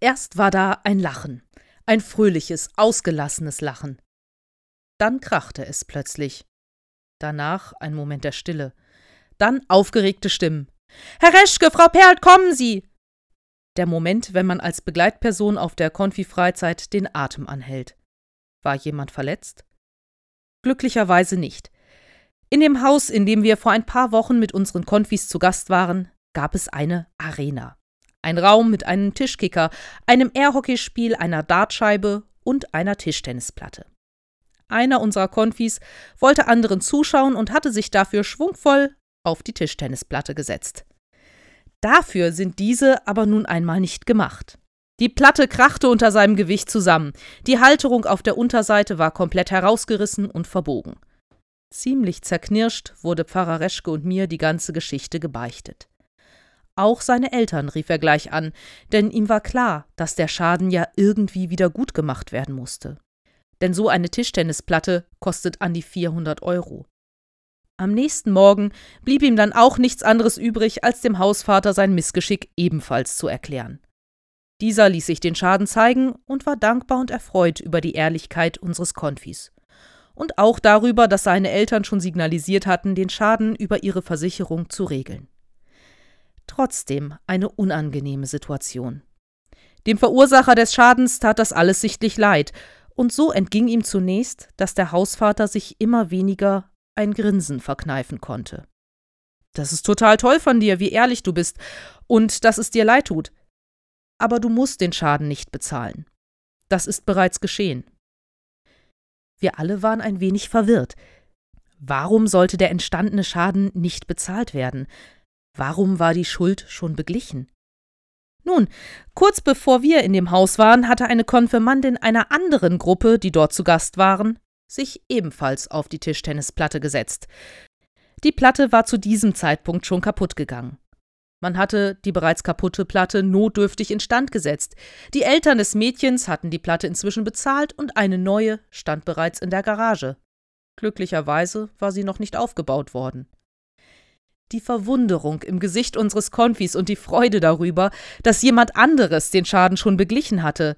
Erst war da ein Lachen, ein fröhliches, ausgelassenes Lachen. Dann krachte es plötzlich. Danach ein Moment der Stille. Dann aufgeregte Stimmen. Herr Reschke, Frau Perlt, kommen Sie! Der Moment, wenn man als Begleitperson auf der Konfi-Freizeit den Atem anhält. War jemand verletzt? Glücklicherweise nicht. In dem Haus, in dem wir vor ein paar Wochen mit unseren Konfis zu Gast waren, gab es eine Arena. Ein Raum mit einem Tischkicker, einem Airhockeyspiel, einer Dartscheibe und einer Tischtennisplatte. Einer unserer Konfis wollte anderen zuschauen und hatte sich dafür schwungvoll auf die Tischtennisplatte gesetzt. Dafür sind diese aber nun einmal nicht gemacht. Die Platte krachte unter seinem Gewicht zusammen, die Halterung auf der Unterseite war komplett herausgerissen und verbogen. Ziemlich zerknirscht wurde Pfarrer Reschke und mir die ganze Geschichte gebeichtet. Auch seine Eltern rief er gleich an, denn ihm war klar, dass der Schaden ja irgendwie wieder gut gemacht werden musste. Denn so eine Tischtennisplatte kostet an die 400 Euro. Am nächsten Morgen blieb ihm dann auch nichts anderes übrig, als dem Hausvater sein Missgeschick ebenfalls zu erklären. Dieser ließ sich den Schaden zeigen und war dankbar und erfreut über die Ehrlichkeit unseres Konfis. Und auch darüber, dass seine Eltern schon signalisiert hatten, den Schaden über ihre Versicherung zu regeln. Trotzdem eine unangenehme Situation. Dem Verursacher des Schadens tat das alles sichtlich leid, und so entging ihm zunächst, dass der Hausvater sich immer weniger ein Grinsen verkneifen konnte. Das ist total toll von dir, wie ehrlich du bist, und dass es dir leid tut aber du musst den Schaden nicht bezahlen. Das ist bereits geschehen. Wir alle waren ein wenig verwirrt. Warum sollte der entstandene Schaden nicht bezahlt werden? Warum war die Schuld schon beglichen? Nun, kurz bevor wir in dem Haus waren, hatte eine Konfirmandin einer anderen Gruppe, die dort zu Gast waren, sich ebenfalls auf die Tischtennisplatte gesetzt. Die Platte war zu diesem Zeitpunkt schon kaputt gegangen. Man hatte die bereits kaputte Platte notdürftig instand gesetzt. Die Eltern des Mädchens hatten die Platte inzwischen bezahlt und eine neue stand bereits in der Garage. Glücklicherweise war sie noch nicht aufgebaut worden. Die Verwunderung im Gesicht unseres Konfis und die Freude darüber, dass jemand anderes den Schaden schon beglichen hatte,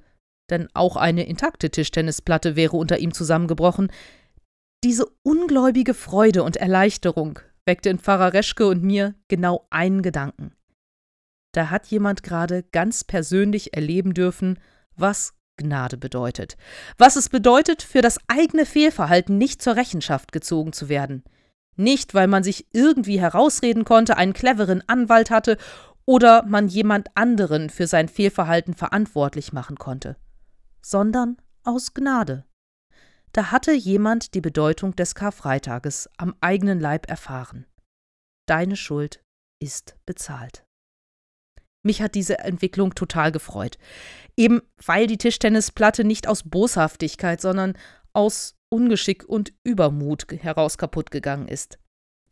denn auch eine intakte Tischtennisplatte wäre unter ihm zusammengebrochen, diese ungläubige Freude und Erleichterung weckte in Pfarrer Reschke und mir genau einen Gedanken. Da hat jemand gerade ganz persönlich erleben dürfen, was Gnade bedeutet. Was es bedeutet, für das eigene Fehlverhalten nicht zur Rechenschaft gezogen zu werden. Nicht, weil man sich irgendwie herausreden konnte, einen cleveren Anwalt hatte oder man jemand anderen für sein Fehlverhalten verantwortlich machen konnte, sondern aus Gnade. Da hatte jemand die Bedeutung des Karfreitages am eigenen Leib erfahren. Deine Schuld ist bezahlt. Mich hat diese Entwicklung total gefreut. Eben weil die Tischtennisplatte nicht aus Boshaftigkeit, sondern aus Ungeschick und Übermut heraus kaputt gegangen ist.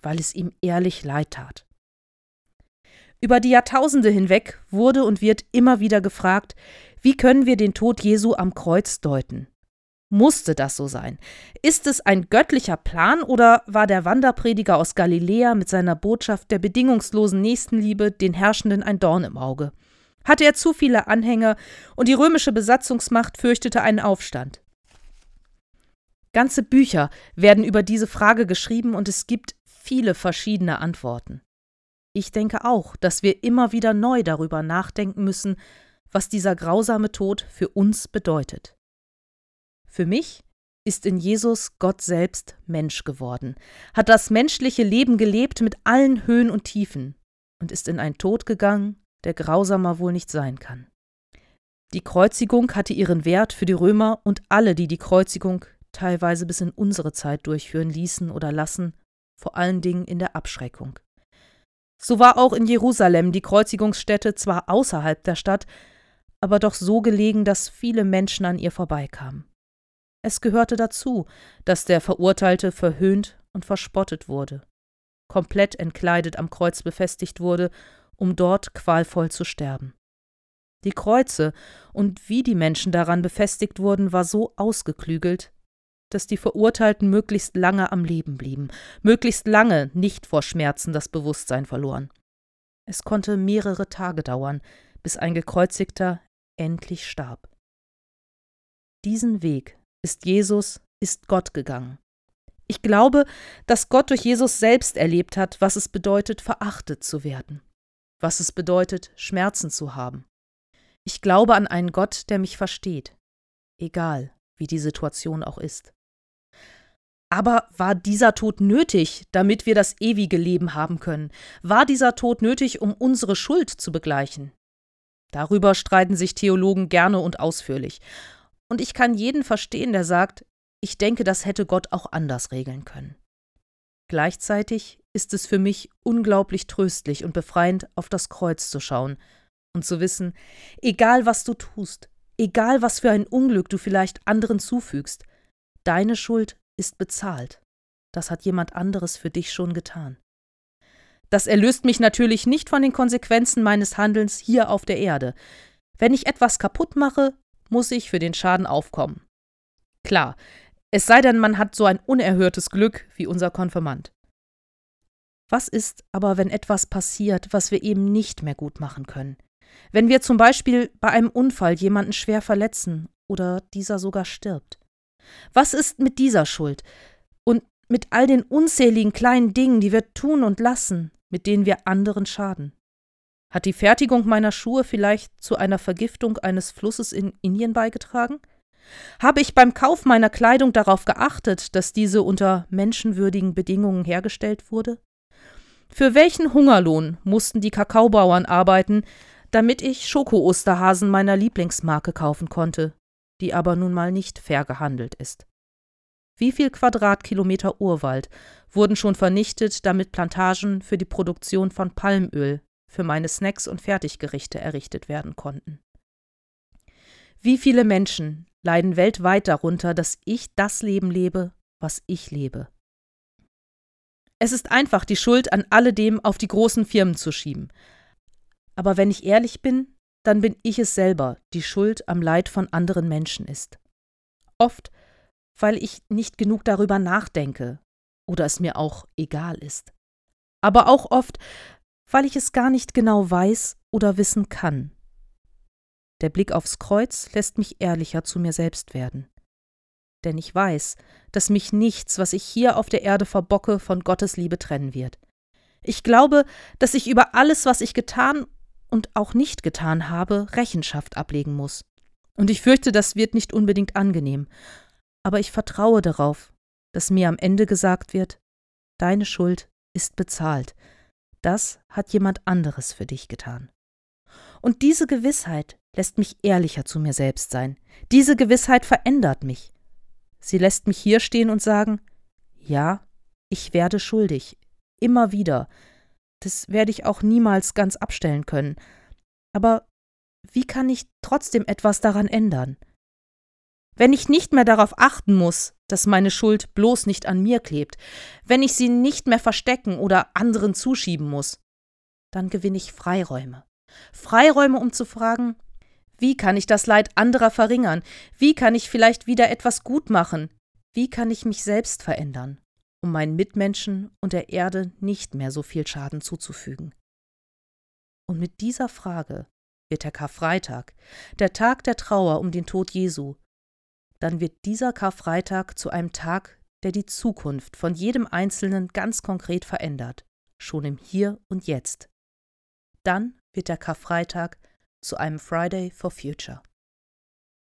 Weil es ihm ehrlich leid tat. Über die Jahrtausende hinweg wurde und wird immer wieder gefragt, wie können wir den Tod Jesu am Kreuz deuten? Musste das so sein? Ist es ein göttlicher Plan oder war der Wanderprediger aus Galiläa mit seiner Botschaft der bedingungslosen Nächstenliebe den Herrschenden ein Dorn im Auge? Hatte er zu viele Anhänger und die römische Besatzungsmacht fürchtete einen Aufstand? Ganze Bücher werden über diese Frage geschrieben und es gibt viele verschiedene Antworten. Ich denke auch, dass wir immer wieder neu darüber nachdenken müssen, was dieser grausame Tod für uns bedeutet. Für mich ist in Jesus Gott selbst Mensch geworden, hat das menschliche Leben gelebt mit allen Höhen und Tiefen und ist in einen Tod gegangen, der grausamer wohl nicht sein kann. Die Kreuzigung hatte ihren Wert für die Römer und alle, die die Kreuzigung teilweise bis in unsere Zeit durchführen ließen oder lassen, vor allen Dingen in der Abschreckung. So war auch in Jerusalem die Kreuzigungsstätte zwar außerhalb der Stadt, aber doch so gelegen, dass viele Menschen an ihr vorbeikamen. Es gehörte dazu, dass der Verurteilte verhöhnt und verspottet wurde, komplett entkleidet am Kreuz befestigt wurde, um dort qualvoll zu sterben. Die Kreuze und wie die Menschen daran befestigt wurden, war so ausgeklügelt, dass die Verurteilten möglichst lange am Leben blieben, möglichst lange nicht vor Schmerzen das Bewusstsein verloren. Es konnte mehrere Tage dauern, bis ein Gekreuzigter endlich starb. Diesen Weg ist Jesus, ist Gott gegangen. Ich glaube, dass Gott durch Jesus selbst erlebt hat, was es bedeutet, verachtet zu werden, was es bedeutet, Schmerzen zu haben. Ich glaube an einen Gott, der mich versteht, egal wie die Situation auch ist. Aber war dieser Tod nötig, damit wir das ewige Leben haben können? War dieser Tod nötig, um unsere Schuld zu begleichen? Darüber streiten sich Theologen gerne und ausführlich. Und ich kann jeden verstehen, der sagt, ich denke, das hätte Gott auch anders regeln können. Gleichzeitig ist es für mich unglaublich tröstlich und befreiend, auf das Kreuz zu schauen und zu wissen, egal was du tust, egal was für ein Unglück du vielleicht anderen zufügst, deine Schuld ist bezahlt. Das hat jemand anderes für dich schon getan. Das erlöst mich natürlich nicht von den Konsequenzen meines Handelns hier auf der Erde. Wenn ich etwas kaputt mache, muss ich für den Schaden aufkommen. Klar, es sei denn, man hat so ein unerhörtes Glück wie unser Konfirmand. Was ist aber, wenn etwas passiert, was wir eben nicht mehr gut machen können? Wenn wir zum Beispiel bei einem Unfall jemanden schwer verletzen oder dieser sogar stirbt? Was ist mit dieser Schuld und mit all den unzähligen kleinen Dingen, die wir tun und lassen, mit denen wir anderen schaden? Hat die Fertigung meiner Schuhe vielleicht zu einer Vergiftung eines Flusses in Indien beigetragen? Habe ich beim Kauf meiner Kleidung darauf geachtet, dass diese unter menschenwürdigen Bedingungen hergestellt wurde? Für welchen Hungerlohn mussten die Kakaobauern arbeiten, damit ich Schoko-Osterhasen meiner Lieblingsmarke kaufen konnte, die aber nun mal nicht fair gehandelt ist. Wie viel Quadratkilometer Urwald wurden schon vernichtet, damit Plantagen für die Produktion von Palmöl für meine Snacks und Fertiggerichte errichtet werden konnten? Wie viele Menschen leiden weltweit darunter, dass ich das Leben lebe, was ich lebe? Es ist einfach, die Schuld an alledem auf die großen Firmen zu schieben. Aber wenn ich ehrlich bin, dann bin ich es selber, die Schuld am Leid von anderen Menschen ist. Oft, weil ich nicht genug darüber nachdenke oder es mir auch egal ist. Aber auch oft, weil ich es gar nicht genau weiß oder wissen kann. Der Blick aufs Kreuz lässt mich ehrlicher zu mir selbst werden. Denn ich weiß, dass mich nichts, was ich hier auf der Erde verbocke, von Gottes Liebe trennen wird. Ich glaube, dass ich über alles, was ich getan und auch nicht getan habe, Rechenschaft ablegen muss. Und ich fürchte, das wird nicht unbedingt angenehm. Aber ich vertraue darauf, dass mir am Ende gesagt wird, deine Schuld ist bezahlt. Das hat jemand anderes für dich getan. Und diese Gewissheit lässt mich ehrlicher zu mir selbst sein. Diese Gewissheit verändert mich. Sie lässt mich hier stehen und sagen, ja, ich werde schuldig, immer wieder, das werde ich auch niemals ganz abstellen können. Aber wie kann ich trotzdem etwas daran ändern? Wenn ich nicht mehr darauf achten muss, dass meine Schuld bloß nicht an mir klebt, wenn ich sie nicht mehr verstecken oder anderen zuschieben muss, dann gewinne ich Freiräume. Freiräume, um zu fragen, wie kann ich das Leid anderer verringern? Wie kann ich vielleicht wieder etwas gut machen? Wie kann ich mich selbst verändern? Um meinen Mitmenschen und der Erde nicht mehr so viel Schaden zuzufügen. Und mit dieser Frage wird der Karfreitag, der Tag der Trauer um den Tod Jesu, dann wird dieser Karfreitag zu einem Tag, der die Zukunft von jedem Einzelnen ganz konkret verändert, schon im Hier und Jetzt. Dann wird der Karfreitag zu einem Friday for Future.